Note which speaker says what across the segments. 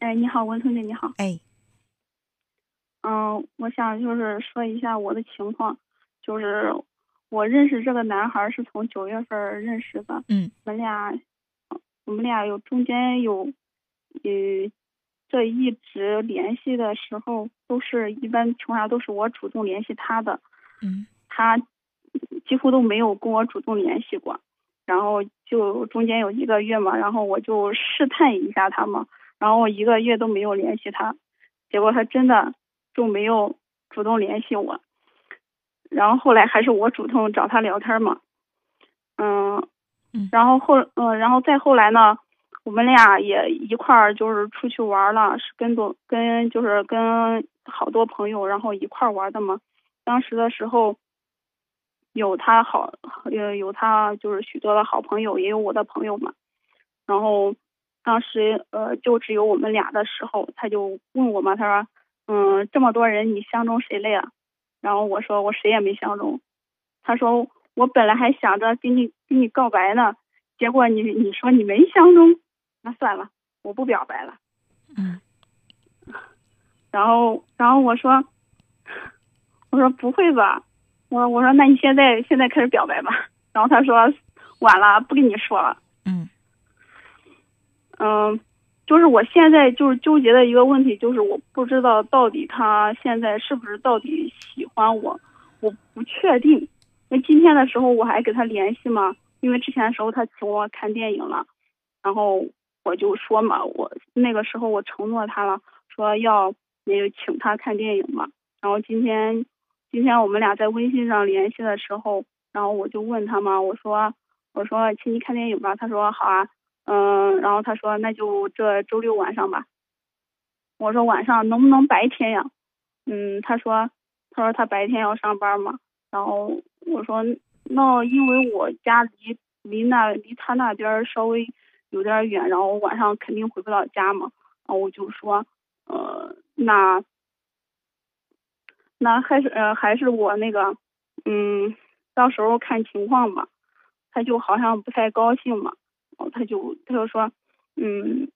Speaker 1: 哎，你好，文同学，你好。
Speaker 2: 哎，
Speaker 1: 嗯，我想就是说一下我的情况，就是我认识这个男孩是从九月份认识的。
Speaker 2: 嗯。
Speaker 1: 我们俩，我们俩有中间有，呃，这一直联系的时候，都是一般情况下都是我主动联系他的。
Speaker 2: 嗯。
Speaker 1: 他几乎都没有跟我主动联系过，然后就中间有一个月嘛，然后我就试探一下他嘛。然后我一个月都没有联系他，结果他真的就没有主动联系我。然后后来还是我主动找他聊天嘛，嗯，然后后嗯，然后再后来呢，我们俩也一块儿就是出去玩了，是跟多跟就是跟好多朋友然后一块儿玩的嘛。当时的时候，有他好有有他就是许多的好朋友，也有我的朋友嘛，然后。当时呃，就只有我们俩的时候，他就问我嘛，他说：“嗯，这么多人，你相中谁了呀？”然后我说：“我谁也没相中。”他说：“我本来还想着跟你跟你告白呢，结果你你说你没相中，那算了，我不表白了。”
Speaker 2: 嗯。
Speaker 1: 然后然后我说：“ 我说不会吧？我我说那你现在现在开始表白吧。”然后他说：“晚了，不跟你说了。”嗯，就是我现在就是纠结的一个问题，就是我不知道到底他现在是不是到底喜欢我，我不确定。那今天的时候我还给他联系嘛，因为之前的时候他请我看电影了，然后我就说嘛，我那个时候我承诺他了，说要那个请他看电影嘛。然后今天今天我们俩在微信上联系的时候，然后我就问他嘛，我说我说请你看电影吧，他说好啊。嗯，然后他说那就这周六晚上吧。我说晚上能不能白天呀？嗯，他说他说他白天要上班嘛。然后我说那因为我家离离那离他那边稍微有点远，然后晚上肯定回不到家嘛。然后我就说呃那那还是呃还是我那个嗯到时候看情况吧。他就好像不太高兴嘛。他就他就说，嗯，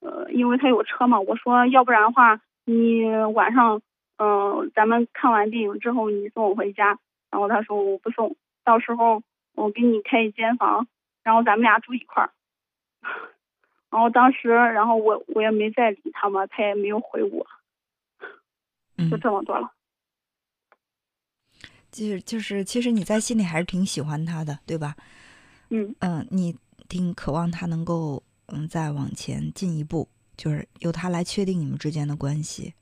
Speaker 1: 呃，因为他有车嘛。我说，要不然的话，你晚上，嗯，咱们看完电影之后，你送我回家。然后他说我不送，到时候我给你开一间房，然后咱们俩住一块儿。然后当时，然后我我也没再理他嘛，他也没有回我，就这么多了。
Speaker 2: 就是就是，其实你在心里还是挺喜欢他的，对吧？
Speaker 1: 嗯
Speaker 2: 嗯，你。挺渴望他能够嗯再往前进一步，就是由他来确定你们之间的关系。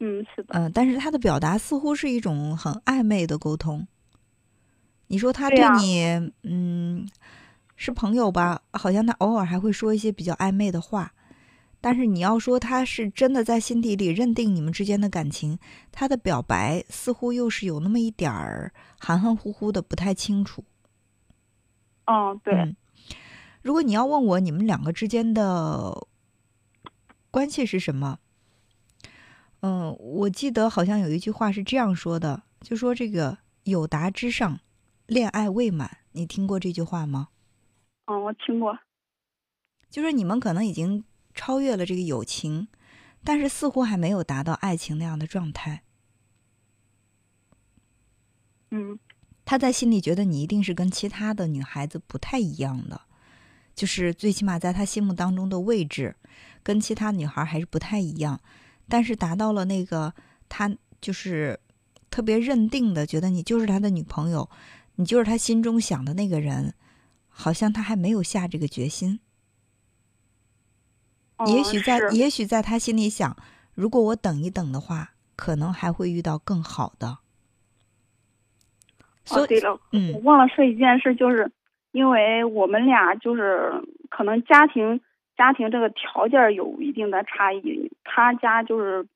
Speaker 1: 嗯，是的。
Speaker 2: 嗯，但是他的表达似乎是一种很暧昧的沟通。你说他对你嗯是朋友吧？好像他偶尔还会说一些比较暧昧的话。但是你要说他是真的在心底里认定你们之间的感情，他的表白似乎又是有那么一点儿含含糊糊的，不太清楚。
Speaker 1: 嗯，对。
Speaker 2: 如果你要问我你们两个之间的关系是什么，嗯，我记得好像有一句话是这样说的，就说这个有达之上，恋爱未满。你听过这句话吗？
Speaker 1: 嗯，我听过。
Speaker 2: 就是你们可能已经超越了这个友情，但是似乎还没有达到爱情那样的状态。
Speaker 1: 嗯，
Speaker 2: 他在心里觉得你一定是跟其他的女孩子不太一样的。就是最起码在他心目当中的位置，跟其他女孩还是不太一样，但是达到了那个他就是特别认定的，觉得你就是他的女朋友，你就是他心中想的那个人，好像他还没有下这个决心。也许在也许在他心里想，如果我等一等的话，可能还会遇到更好的。
Speaker 1: 哦，对了，嗯，我忘了说一件事，就是。因为我们俩就是可能家庭家庭这个条件有一定的差异，他家就是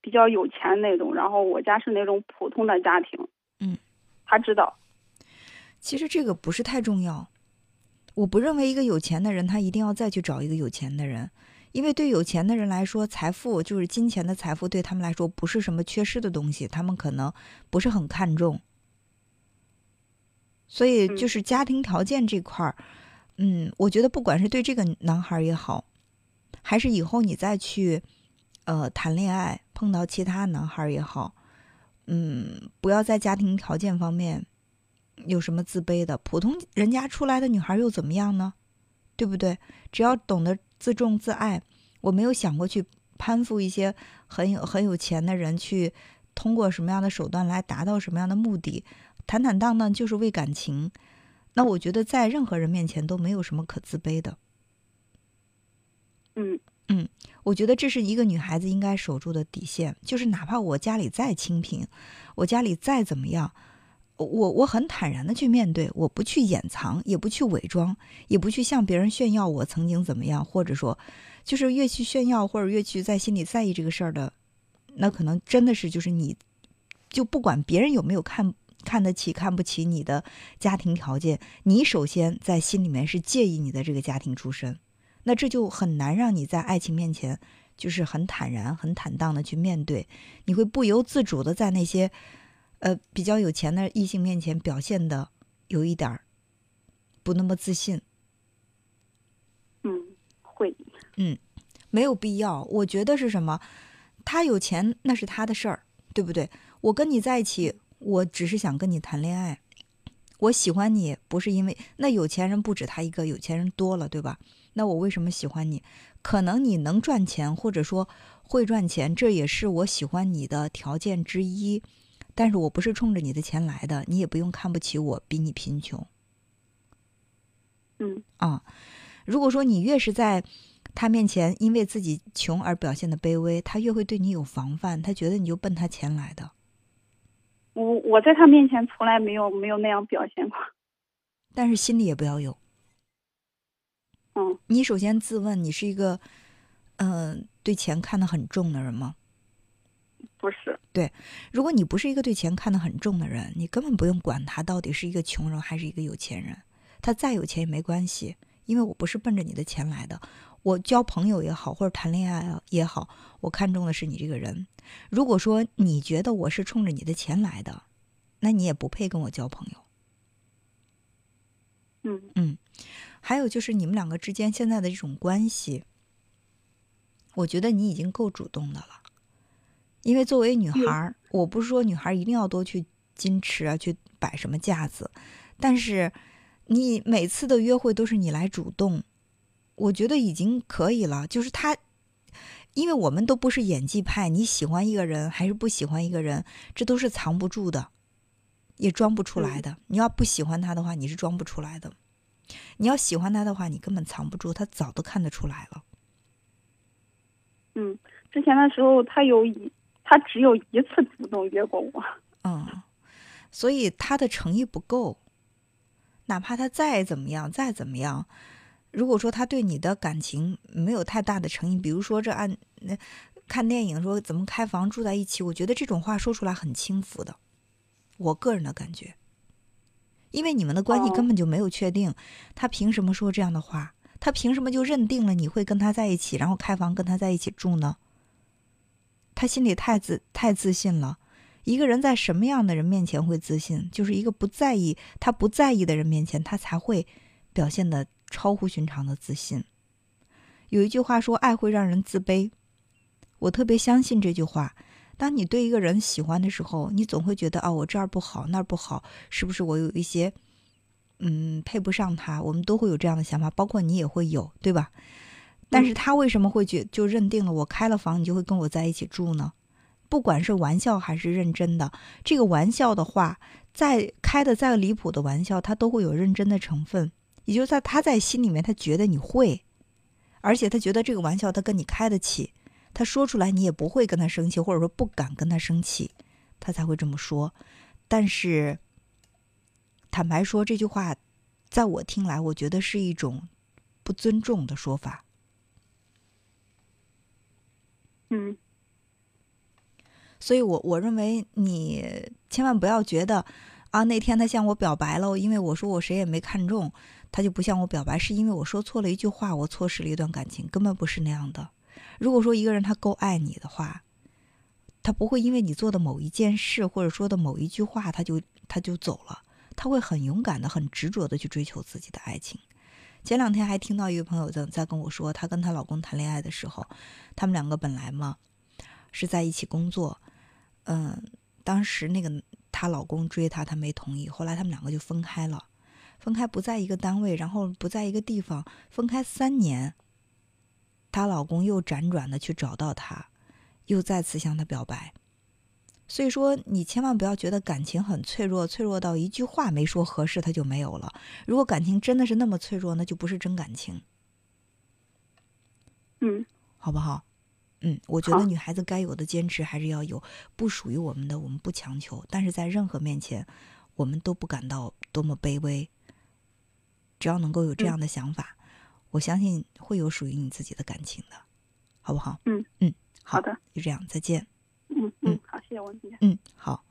Speaker 1: 比较有钱那种，然后我家是那种普通的家庭。
Speaker 2: 嗯，
Speaker 1: 他知道。
Speaker 2: 其实这个不是太重要，我不认为一个有钱的人他一定要再去找一个有钱的人，因为对有钱的人来说，财富就是金钱的财富对他们来说不是什么缺失的东西，他们可能不是很看重。所以就是家庭条件这块儿，嗯，我觉得不管是对这个男孩也好，还是以后你再去呃谈恋爱，碰到其他男孩也好，嗯，不要在家庭条件方面有什么自卑的。普通人家出来的女孩又怎么样呢？对不对？只要懂得自重自爱，我没有想过去攀附一些很有很有钱的人，去通过什么样的手段来达到什么样的目的，坦坦荡荡就是为感情。那我觉得在任何人面前都没有什么可自卑的。
Speaker 1: 嗯
Speaker 2: 嗯，我觉得这是一个女孩子应该守住的底线，就是哪怕我家里再清贫，我家里再怎么样。我我很坦然的去面对，我不去掩藏，也不去伪装，也不去向别人炫耀我曾经怎么样，或者说，就是越去炫耀或者越去在心里在意这个事儿的，那可能真的是就是你，就不管别人有没有看看得起看不起你的家庭条件，你首先在心里面是介意你的这个家庭出身，那这就很难让你在爱情面前就是很坦然、很坦荡的去面对，你会不由自主的在那些。呃，比较有钱的异性面前表现的有一点儿不那么自信。
Speaker 1: 嗯，会。
Speaker 2: 嗯，没有必要。我觉得是什么？他有钱那是他的事儿，对不对？我跟你在一起，我只是想跟你谈恋爱。我喜欢你不是因为那有钱人不止他一个，有钱人多了，对吧？那我为什么喜欢你？可能你能赚钱，或者说会赚钱，这也是我喜欢你的条件之一。但是我不是冲着你的钱来的，你也不用看不起我，比你贫穷。
Speaker 1: 嗯
Speaker 2: 啊，如果说你越是在他面前因为自己穷而表现的卑微，他越会对你有防范，他觉得你就奔他钱来的。
Speaker 1: 我我在他面前从来没有没有那样表现过，
Speaker 2: 但是心里也不要有。
Speaker 1: 嗯，
Speaker 2: 你首先自问，你是一个嗯对钱看得很重的人吗？
Speaker 1: 不是，
Speaker 2: 对，如果你不是一个对钱看得很重的人，你根本不用管他到底是一个穷人还是一个有钱人，他再有钱也没关系，因为我不是奔着你的钱来的。我交朋友也好，或者谈恋爱也好，我看中的是你这个人。如果说你觉得我是冲着你的钱来的，那你也不配跟我交朋友。
Speaker 1: 嗯
Speaker 2: 嗯，还有就是你们两个之间现在的这种关系，我觉得你已经够主动的了。因为作为女孩儿，我不是说女孩儿一定要多去矜持啊，去摆什么架子，但是你每次的约会都是你来主动，我觉得已经可以了。就是他，因为我们都不是演技派，你喜欢一个人还是不喜欢一个人，这都是藏不住的，也装不出来的。你要不喜欢他的话，你是装不出来的；你要喜欢他的话，你根本藏不住，他早都看得出来了。
Speaker 1: 嗯，之前的时候他有一。他只有一次主动约过我，
Speaker 2: 嗯，所以他的诚意不够。哪怕他再怎么样，再怎么样，如果说他对你的感情没有太大的诚意，比如说这按那看电影说怎么开房住在一起，我觉得这种话说出来很轻浮的。我个人的感觉，因为你们的关系根本就没有确定，他凭什么说这样的话？他凭什么就认定了你会跟他在一起，然后开房跟他在一起住呢？他心里太自太自信了。一个人在什么样的人面前会自信？就是一个不在意他不在意的人面前，他才会表现的超乎寻常的自信。有一句话说：“爱会让人自卑。”我特别相信这句话。当你对一个人喜欢的时候，你总会觉得：“哦，我这儿不好，那儿不好，是不是我有一些嗯配不上他？”我们都会有这样的想法，包括你也会有，对吧？但是他为什么会觉就认定了我开了房，你就会跟我在一起住呢？不管是玩笑还是认真的，这个玩笑的话，再开的再离谱的玩笑，他都会有认真的成分。也就是在他在心里面，他觉得你会，而且他觉得这个玩笑他跟你开得起，他说出来你也不会跟他生气，或者说不敢跟他生气，他才会这么说。但是，坦白说，这句话，在我听来，我觉得是一种不尊重的说法。
Speaker 1: 嗯，
Speaker 2: 所以，我我认为你千万不要觉得啊，那天他向我表白了，因为我说我谁也没看中，他就不向我表白，是因为我说错了一句话，我错失了一段感情，根本不是那样的。如果说一个人他够爱你的话，他不会因为你做的某一件事或者说的某一句话，他就他就走了，他会很勇敢的、很执着的去追求自己的爱情。前两天还听到一个朋友在在跟我说，她跟她老公谈恋爱的时候，他们两个本来嘛是在一起工作，嗯，当时那个她老公追她，她没同意，后来他们两个就分开了，分开不在一个单位，然后不在一个地方，分开三年，她老公又辗转的去找到她，又再次向她表白。所以说，你千万不要觉得感情很脆弱，脆弱到一句话没说合适，它就没有了。如果感情真的是那么脆弱，那就不是真感情。
Speaker 1: 嗯，
Speaker 2: 好不好？嗯，我觉得女孩子该有的坚持还是要有，不属于我们的，我们不强求。但是在任何面前，我们都不感到多么卑微。只要能够有这样的想法，我相信会有属于你自己的感情的，好不好？
Speaker 1: 嗯
Speaker 2: 嗯，
Speaker 1: 好的，
Speaker 2: 就这样，再见。
Speaker 1: 嗯嗯，好，谢谢王姐。
Speaker 2: 嗯，好。